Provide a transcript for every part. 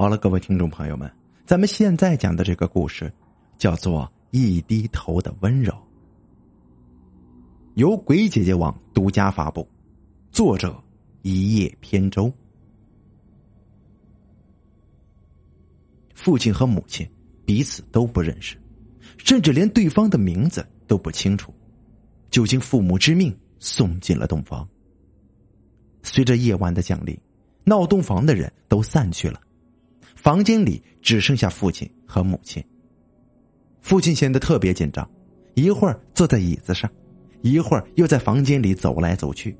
好了，各位听众朋友们，咱们现在讲的这个故事叫做《一低头的温柔》，由鬼姐姐网独家发布，作者一叶扁舟。父亲和母亲彼此都不认识，甚至连对方的名字都不清楚，就经父母之命送进了洞房。随着夜晚的降临，闹洞房的人都散去了。房间里只剩下父亲和母亲。父亲显得特别紧张，一会儿坐在椅子上，一会儿又在房间里走来走去，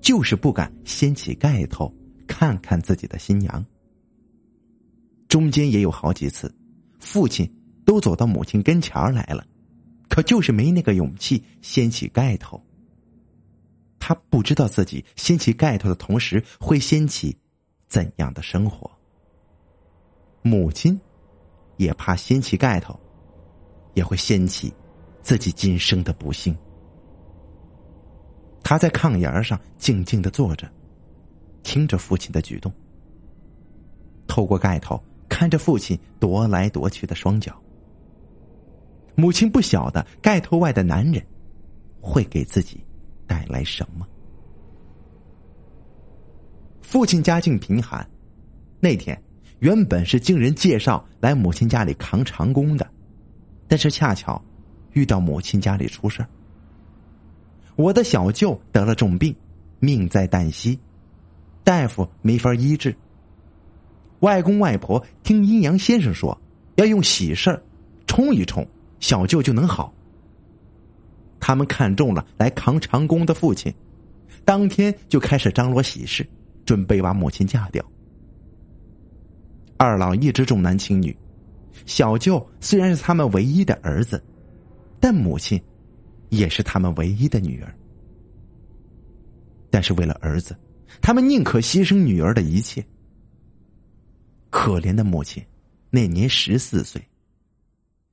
就是不敢掀起盖头看看自己的新娘。中间也有好几次，父亲都走到母亲跟前来了，可就是没那个勇气掀起盖头。他不知道自己掀起盖头的同时会掀起怎样的生活。母亲也怕掀起盖头，也会掀起自己今生的不幸。他在炕沿上静静的坐着，听着父亲的举动，透过盖头看着父亲踱来踱去的双脚。母亲不晓得盖头外的男人会给自己带来什么。父亲家境贫寒，那天。原本是经人介绍来母亲家里扛长工的，但是恰巧遇到母亲家里出事我的小舅得了重病，命在旦夕，大夫没法医治。外公外婆听阴阳先生说，要用喜事冲一冲，小舅就能好。他们看中了来扛长工的父亲，当天就开始张罗喜事，准备把母亲嫁掉。二老一直重男轻女，小舅虽然是他们唯一的儿子，但母亲也是他们唯一的女儿。但是为了儿子，他们宁可牺牲女儿的一切。可怜的母亲，那年十四岁，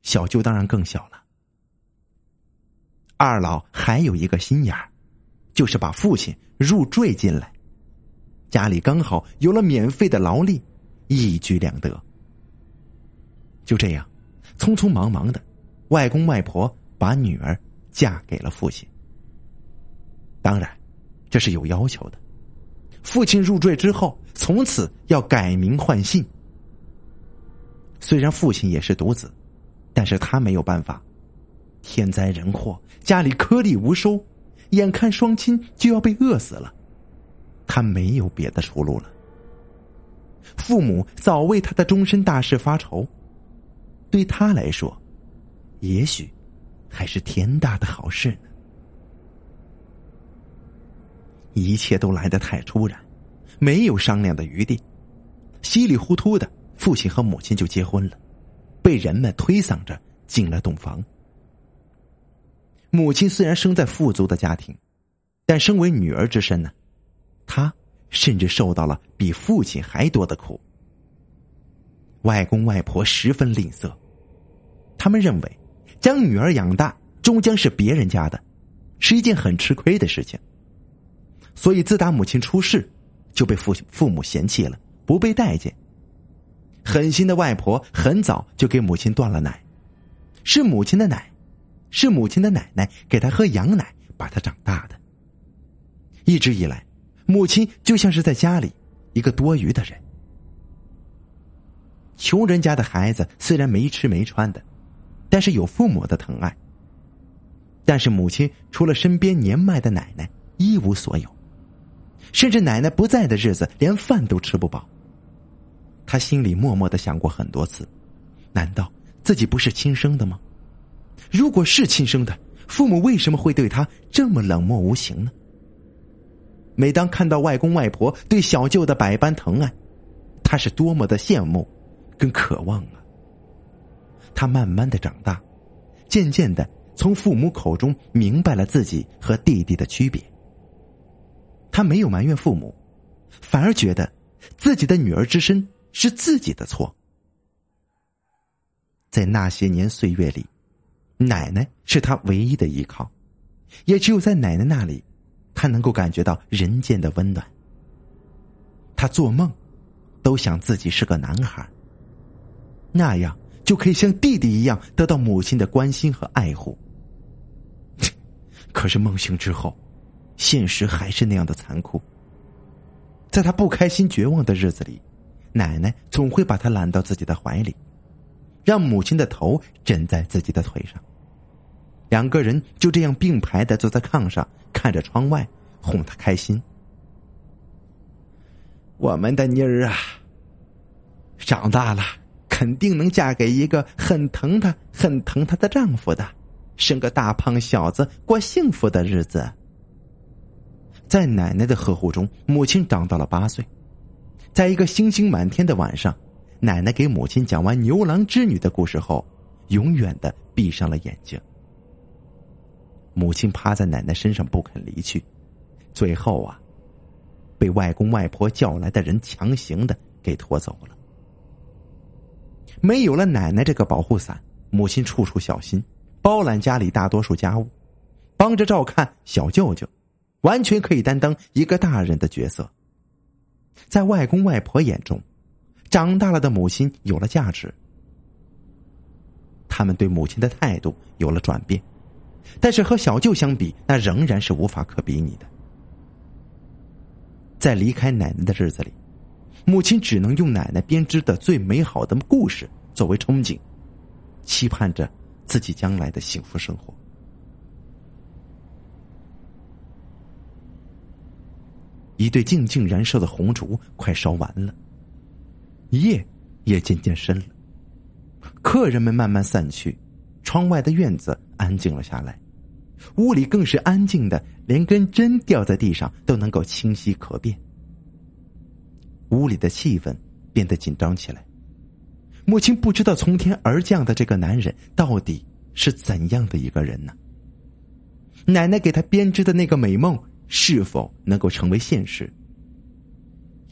小舅当然更小了。二老还有一个心眼儿，就是把父亲入赘进来，家里刚好有了免费的劳力。一举两得。就这样，匆匆忙忙的，外公外婆把女儿嫁给了父亲。当然，这是有要求的。父亲入赘之后，从此要改名换姓。虽然父亲也是独子，但是他没有办法。天灾人祸，家里颗粒无收，眼看双亲就要被饿死了，他没有别的出路了。父母早为他的终身大事发愁，对他来说，也许还是天大的好事呢。一切都来得太突然，没有商量的余地，稀里糊涂的，父亲和母亲就结婚了，被人们推搡着进了洞房。母亲虽然生在富足的家庭，但身为女儿之身呢，她。甚至受到了比父亲还多的苦。外公外婆十分吝啬，他们认为将女儿养大终将是别人家的，是一件很吃亏的事情。所以自打母亲出事，就被父父母嫌弃了，不被待见。狠心的外婆很早就给母亲断了奶，是母亲的奶，是母亲的奶奶给她喝羊奶，把她长大的。一直以来。母亲就像是在家里一个多余的人。穷人家的孩子虽然没吃没穿的，但是有父母的疼爱。但是母亲除了身边年迈的奶奶一无所有，甚至奶奶不在的日子连饭都吃不饱。他心里默默的想过很多次：难道自己不是亲生的吗？如果是亲生的，父母为什么会对他这么冷漠无情呢？每当看到外公外婆对小舅的百般疼爱，他是多么的羡慕，跟渴望啊！他慢慢的长大，渐渐的从父母口中明白了自己和弟弟的区别。他没有埋怨父母，反而觉得自己的女儿之身是自己的错。在那些年岁月里，奶奶是他唯一的依靠，也只有在奶奶那里。他能够感觉到人间的温暖。他做梦，都想自己是个男孩，那样就可以像弟弟一样得到母亲的关心和爱护。可是梦醒之后，现实还是那样的残酷。在他不开心、绝望的日子里，奶奶总会把他揽到自己的怀里，让母亲的头枕在自己的腿上，两个人就这样并排的坐在炕上，看着窗外，哄她开心。我们的妮儿啊，长大了肯定能嫁给一个很疼她、很疼她的丈夫的，生个大胖小子，过幸福的日子。在奶奶的呵护中，母亲长到了八岁。在一个星星满天的晚上，奶奶给母亲讲完牛郎织女的故事后，永远的闭上了眼睛。母亲趴在奶奶身上不肯离去，最后啊，被外公外婆叫来的人强行的给拖走了。没有了奶奶这个保护伞，母亲处处小心，包揽家里大多数家务，帮着照看小舅舅。完全可以担当一个大人的角色。在外公外婆眼中，长大了的母亲有了价值。他们对母亲的态度有了转变，但是和小舅相比，那仍然是无法可比拟的。在离开奶奶的日子里，母亲只能用奶奶编织的最美好的故事作为憧憬，期盼着自己将来的幸福生活。一对静静燃烧的红烛快烧完了，夜也渐渐深了。客人们慢慢散去，窗外的院子安静了下来，屋里更是安静的，连根针掉在地上都能够清晰可辨。屋里的气氛变得紧张起来。母亲不知道从天而降的这个男人到底是怎样的一个人呢？奶奶给他编织的那个美梦。是否能够成为现实？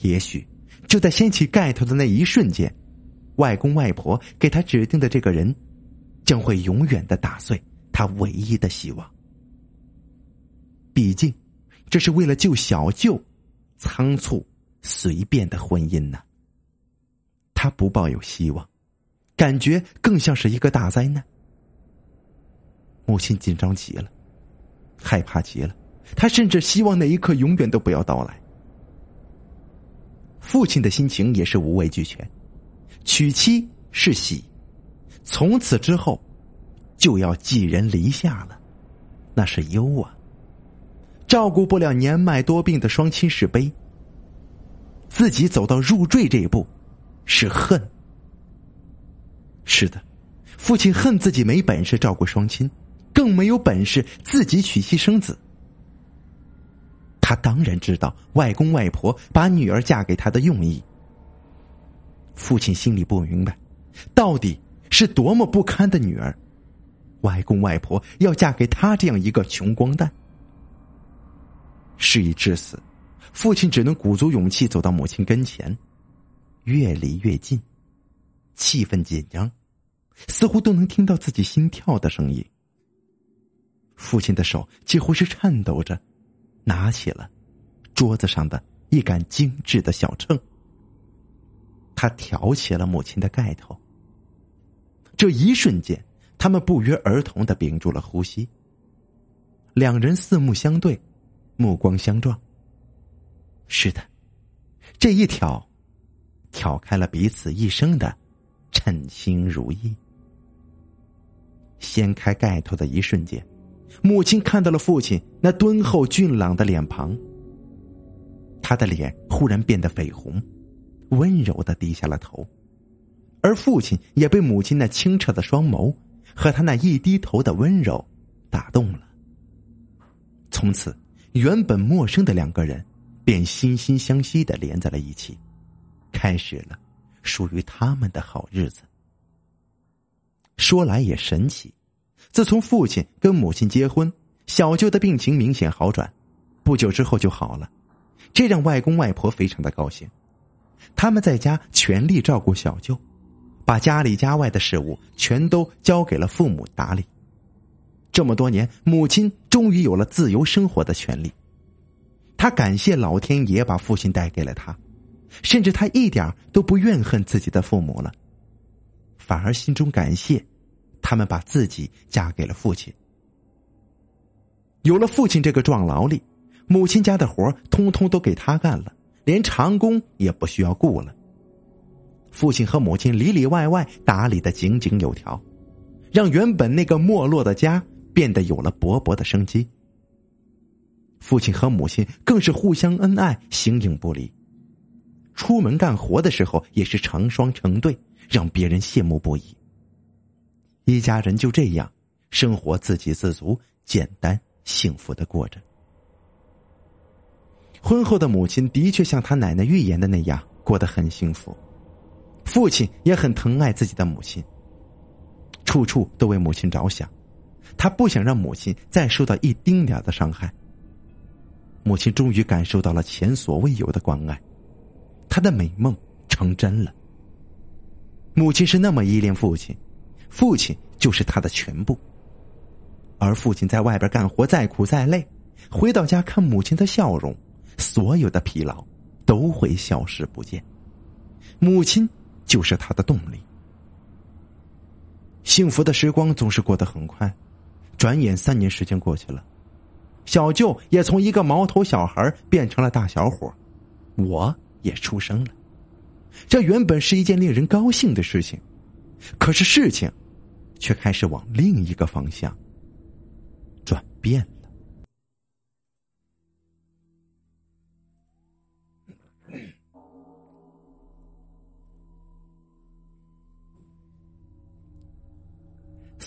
也许就在掀起盖头的那一瞬间，外公外婆给他指定的这个人，将会永远的打碎他唯一的希望。毕竟，这是为了救小舅，仓促随便的婚姻呢。他不抱有希望，感觉更像是一个大灾难。母亲紧张极了，害怕极了。他甚至希望那一刻永远都不要到来。父亲的心情也是无畏俱全，娶妻是喜，从此之后就要寄人篱下了，那是忧啊！照顾不了年迈多病的双亲是悲，自己走到入赘这一步是恨。是的，父亲恨自己没本事照顾双亲，更没有本事自己娶妻生子。他当然知道外公外婆把女儿嫁给他的用意。父亲心里不明白，到底是多么不堪的女儿，外公外婆要嫁给他这样一个穷光蛋。事已至此，父亲只能鼓足勇气走到母亲跟前，越离越近，气氛紧张，似乎都能听到自己心跳的声音。父亲的手几乎是颤抖着。拿起了桌子上的一杆精致的小秤，他挑起了母亲的盖头。这一瞬间，他们不约而同的屏住了呼吸。两人四目相对，目光相撞。是的，这一挑，挑开了彼此一生的称心如意。掀开盖头的一瞬间。母亲看到了父亲那敦厚俊朗的脸庞，他的脸忽然变得绯红，温柔的低下了头，而父亲也被母亲那清澈的双眸和他那一低头的温柔打动了。从此，原本陌生的两个人便心心相惜的连在了一起，开始了属于他们的好日子。说来也神奇。自从父亲跟母亲结婚，小舅的病情明显好转，不久之后就好了，这让外公外婆非常的高兴。他们在家全力照顾小舅，把家里家外的事物全都交给了父母打理。这么多年，母亲终于有了自由生活的权利。他感谢老天爷把父亲带给了他，甚至他一点都不怨恨自己的父母了，反而心中感谢他们把自己嫁给了父亲。有了父亲这个壮劳力，母亲家的活通通都给他干了，连长工也不需要雇了。父亲和母亲里里外外打理的井井有条，让原本那个没落的家变得有了勃勃的生机。父亲和母亲更是互相恩爱，形影不离。出门干活的时候也是成双成对，让别人羡慕不已。一家人就这样生活自给自足、简单幸福的过着。婚后的母亲的确像他奶奶预言的那样过得很幸福，父亲也很疼爱自己的母亲，处处都为母亲着想，他不想让母亲再受到一丁点的伤害。母亲终于感受到了前所未有的关爱。他的美梦成真了。母亲是那么依恋父亲，父亲就是他的全部。而父亲在外边干活再苦再累，回到家看母亲的笑容，所有的疲劳都会消失不见。母亲就是他的动力。幸福的时光总是过得很快，转眼三年时间过去了，小舅也从一个毛头小孩变成了大小伙，我。也出生了，这原本是一件令人高兴的事情，可是事情却开始往另一个方向转变。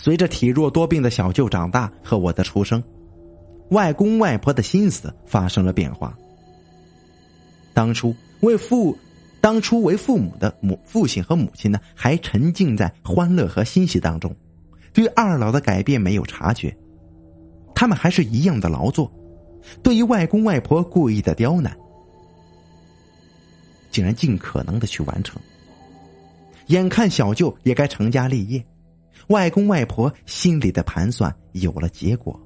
随着体弱多病的小舅长大和我的出生，外公外婆的心思发生了变化。当初。为父，当初为父母的母父亲和母亲呢，还沉浸在欢乐和欣喜当中，对二老的改变没有察觉。他们还是一样的劳作，对于外公外婆故意的刁难，竟然尽可能的去完成。眼看小舅也该成家立业，外公外婆心里的盘算有了结果。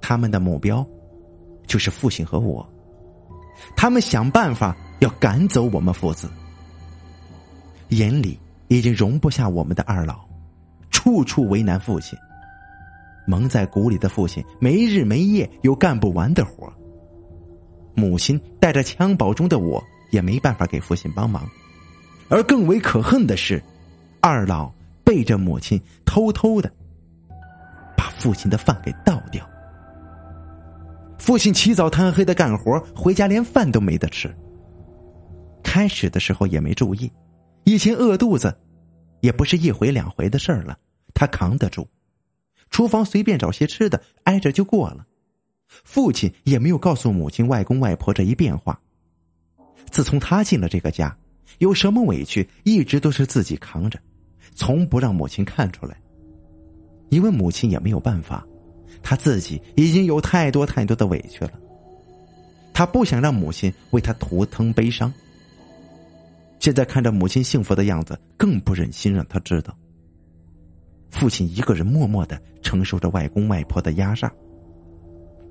他们的目标，就是父亲和我。他们想办法要赶走我们父子，眼里已经容不下我们的二老，处处为难父亲。蒙在鼓里的父亲没日没夜有干不完的活母亲带着襁褓中的我也没办法给父亲帮忙，而更为可恨的是，二老背着母亲偷偷的把父亲的饭给倒掉。父亲起早贪黑的干活，回家连饭都没得吃。开始的时候也没注意，以前饿肚子，也不是一回两回的事儿了，他扛得住。厨房随便找些吃的，挨着就过了。父亲也没有告诉母亲、外公外婆这一变化。自从他进了这个家，有什么委屈一直都是自己扛着，从不让母亲看出来，因为母亲也没有办法。他自己已经有太多太多的委屈了，他不想让母亲为他徒增悲伤。现在看着母亲幸福的样子，更不忍心让他知道。父亲一个人默默的承受着外公外婆的压榨，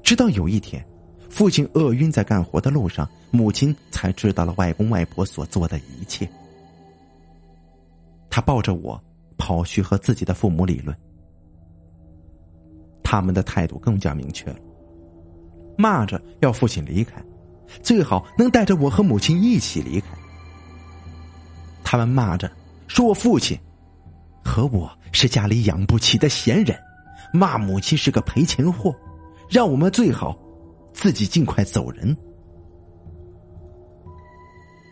直到有一天，父亲饿晕在干活的路上，母亲才知道了外公外婆所做的一切。他抱着我，跑去和自己的父母理论。他们的态度更加明确了，骂着要父亲离开，最好能带着我和母亲一起离开。他们骂着说我父亲和我是家里养不起的闲人，骂母亲是个赔钱货，让我们最好自己尽快走人。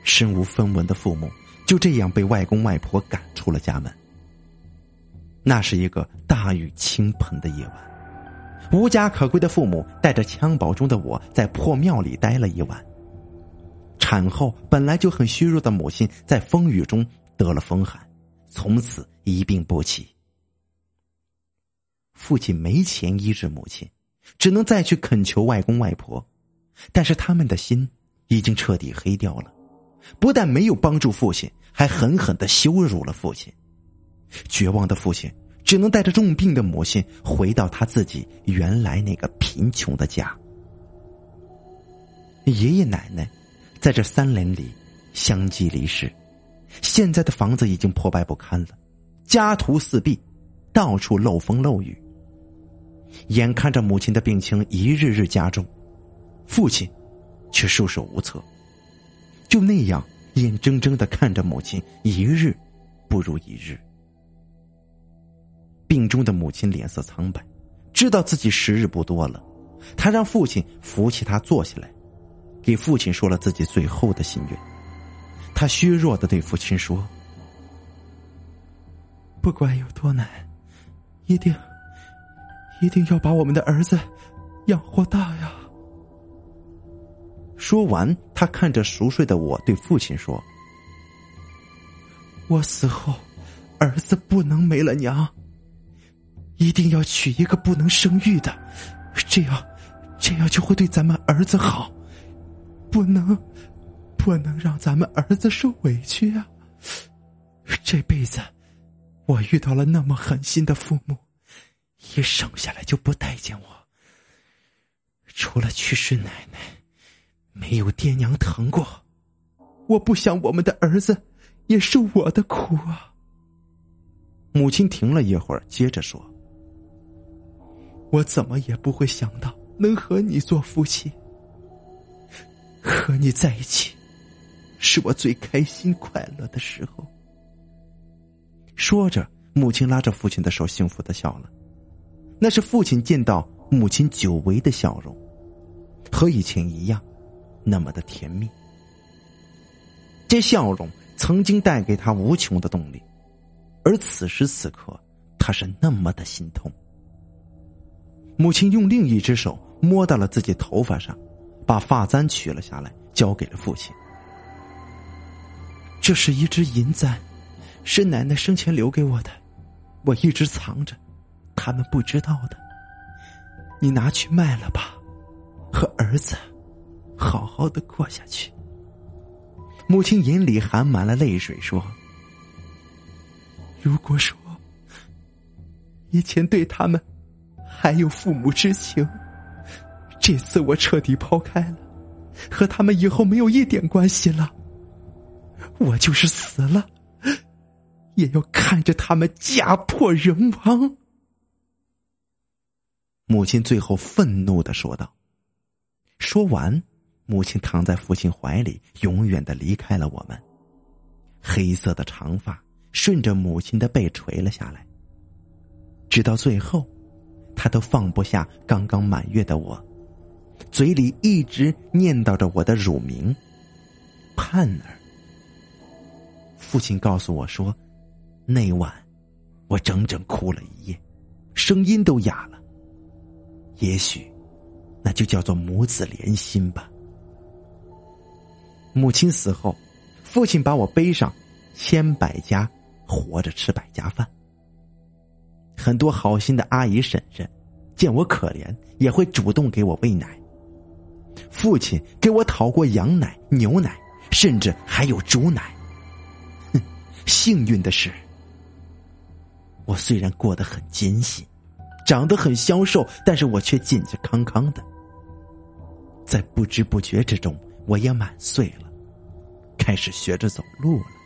身无分文的父母就这样被外公外婆赶出了家门。那是一个大雨倾盆的夜晚。无家可归的父母带着襁褓中的我在破庙里待了一晚。产后本来就很虚弱的母亲在风雨中得了风寒，从此一病不起。父亲没钱医治母亲，只能再去恳求外公外婆，但是他们的心已经彻底黑掉了，不但没有帮助父亲，还狠狠的羞辱了父亲。绝望的父亲。只能带着重病的母亲回到他自己原来那个贫穷的家。爷爷奶奶在这三年里，相继离世，现在的房子已经破败不堪了，家徒四壁，到处漏风漏雨。眼看着母亲的病情一日日加重，父亲却束手无策，就那样眼睁睁的看着母亲一日不如一日。病中的母亲脸色苍白，知道自己时日不多了，他让父亲扶起他坐下来，给父亲说了自己最后的心愿。他虚弱的对父亲说：“不管有多难，一定。”一定要把我们的儿子养活大呀！说完，他看着熟睡的我，对父亲说：“我死后，儿子不能没了娘，一定要娶一个不能生育的，这样，这样就会对咱们儿子好，不能，不能让咱们儿子受委屈啊！这辈子，我遇到了那么狠心的父母。”一生下来就不待见我，除了去世奶奶，没有爹娘疼过。我不想我们的儿子也受我的苦啊。母亲停了一会儿，接着说：“我怎么也不会想到能和你做夫妻，和你在一起，是我最开心快乐的时候。”说着，母亲拉着父亲的手，幸福的笑了。那是父亲见到母亲久违的笑容，和以前一样，那么的甜蜜。这笑容曾经带给他无穷的动力，而此时此刻，他是那么的心痛。母亲用另一只手摸到了自己头发上，把发簪取了下来，交给了父亲。这是一只银簪，是奶奶生前留给我的，我一直藏着。他们不知道的，你拿去卖了吧，和儿子好好的过下去。母亲眼里含满了泪水，说：“如果说以前对他们还有父母之情，这次我彻底抛开了，和他们以后没有一点关系了。我就是死了，也要看着他们家破人亡。”母亲最后愤怒的说道。说完，母亲躺在父亲怀里，永远的离开了我们。黑色的长发顺着母亲的背垂了下来，直到最后，他都放不下刚刚满月的我，嘴里一直念叨着我的乳名——盼儿。父亲告诉我说，那晚我整整哭了一夜，声音都哑了。也许，那就叫做母子连心吧。母亲死后，父亲把我背上，千百家活着吃百家饭。很多好心的阿姨婶婶，见我可怜，也会主动给我喂奶。父亲给我讨过羊奶、牛奶，甚至还有猪奶。哼，幸运的是，我虽然过得很艰辛。长得很消瘦，但是我却健健康康的。在不知不觉之中，我也满岁了，开始学着走路了。